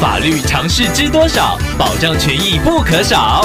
法律常识知多少？保障权益不可少。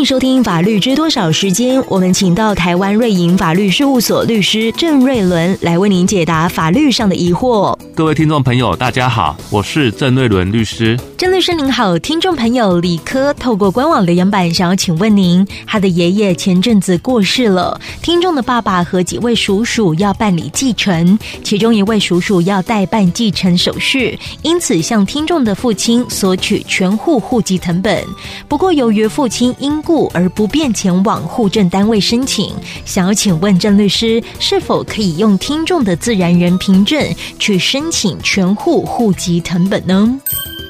欢迎收听《法律知多少》时间，我们请到台湾瑞银法律事务所律师郑瑞伦来为您解答法律上的疑惑。各位听众朋友，大家好，我是郑瑞伦律师。郑律师您好，听众朋友李科透过官网留言板想要请问您，他的爷爷前阵子过世了，听众的爸爸和几位叔叔要办理继承，其中一位叔叔要代办继承手续，因此向听众的父亲索取全户户籍成本。不过由于父亲因故而不便前往户政单位申请，想要请问郑律师，是否可以用听众的自然人凭证去申请全户户籍成本呢？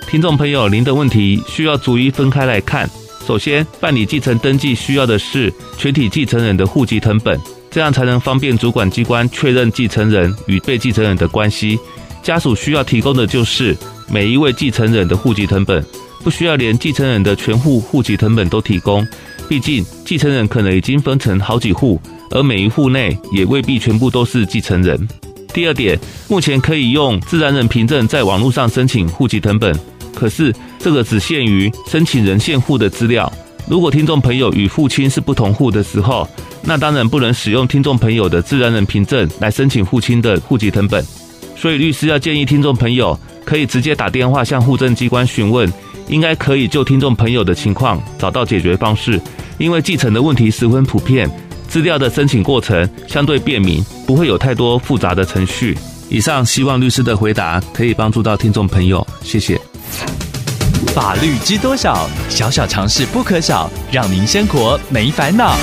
听众朋友，您的问题需要逐一分开来看。首先，办理继承登记需要的是全体继承人的户籍成本，这样才能方便主管机关确认继承人与被继承人的关系。家属需要提供的就是每一位继承人的户籍成本，不需要连继承人的全户户籍成本都提供。毕竟，继承人可能已经分成好几户，而每一户内也未必全部都是继承人。第二点，目前可以用自然人凭证在网络上申请户籍成本。可是，这个只限于申请人现户的资料。如果听众朋友与父亲是不同户的时候，那当然不能使用听众朋友的自然人凭证来申请父亲的户籍成本。所以，律师要建议听众朋友可以直接打电话向户政机关询问，应该可以就听众朋友的情况找到解决方式。因为继承的问题十分普遍，资料的申请过程相对便民，不会有太多复杂的程序。以上希望律师的回答可以帮助到听众朋友，谢谢。法律知多少？小小常识不可少，让您生活没烦恼。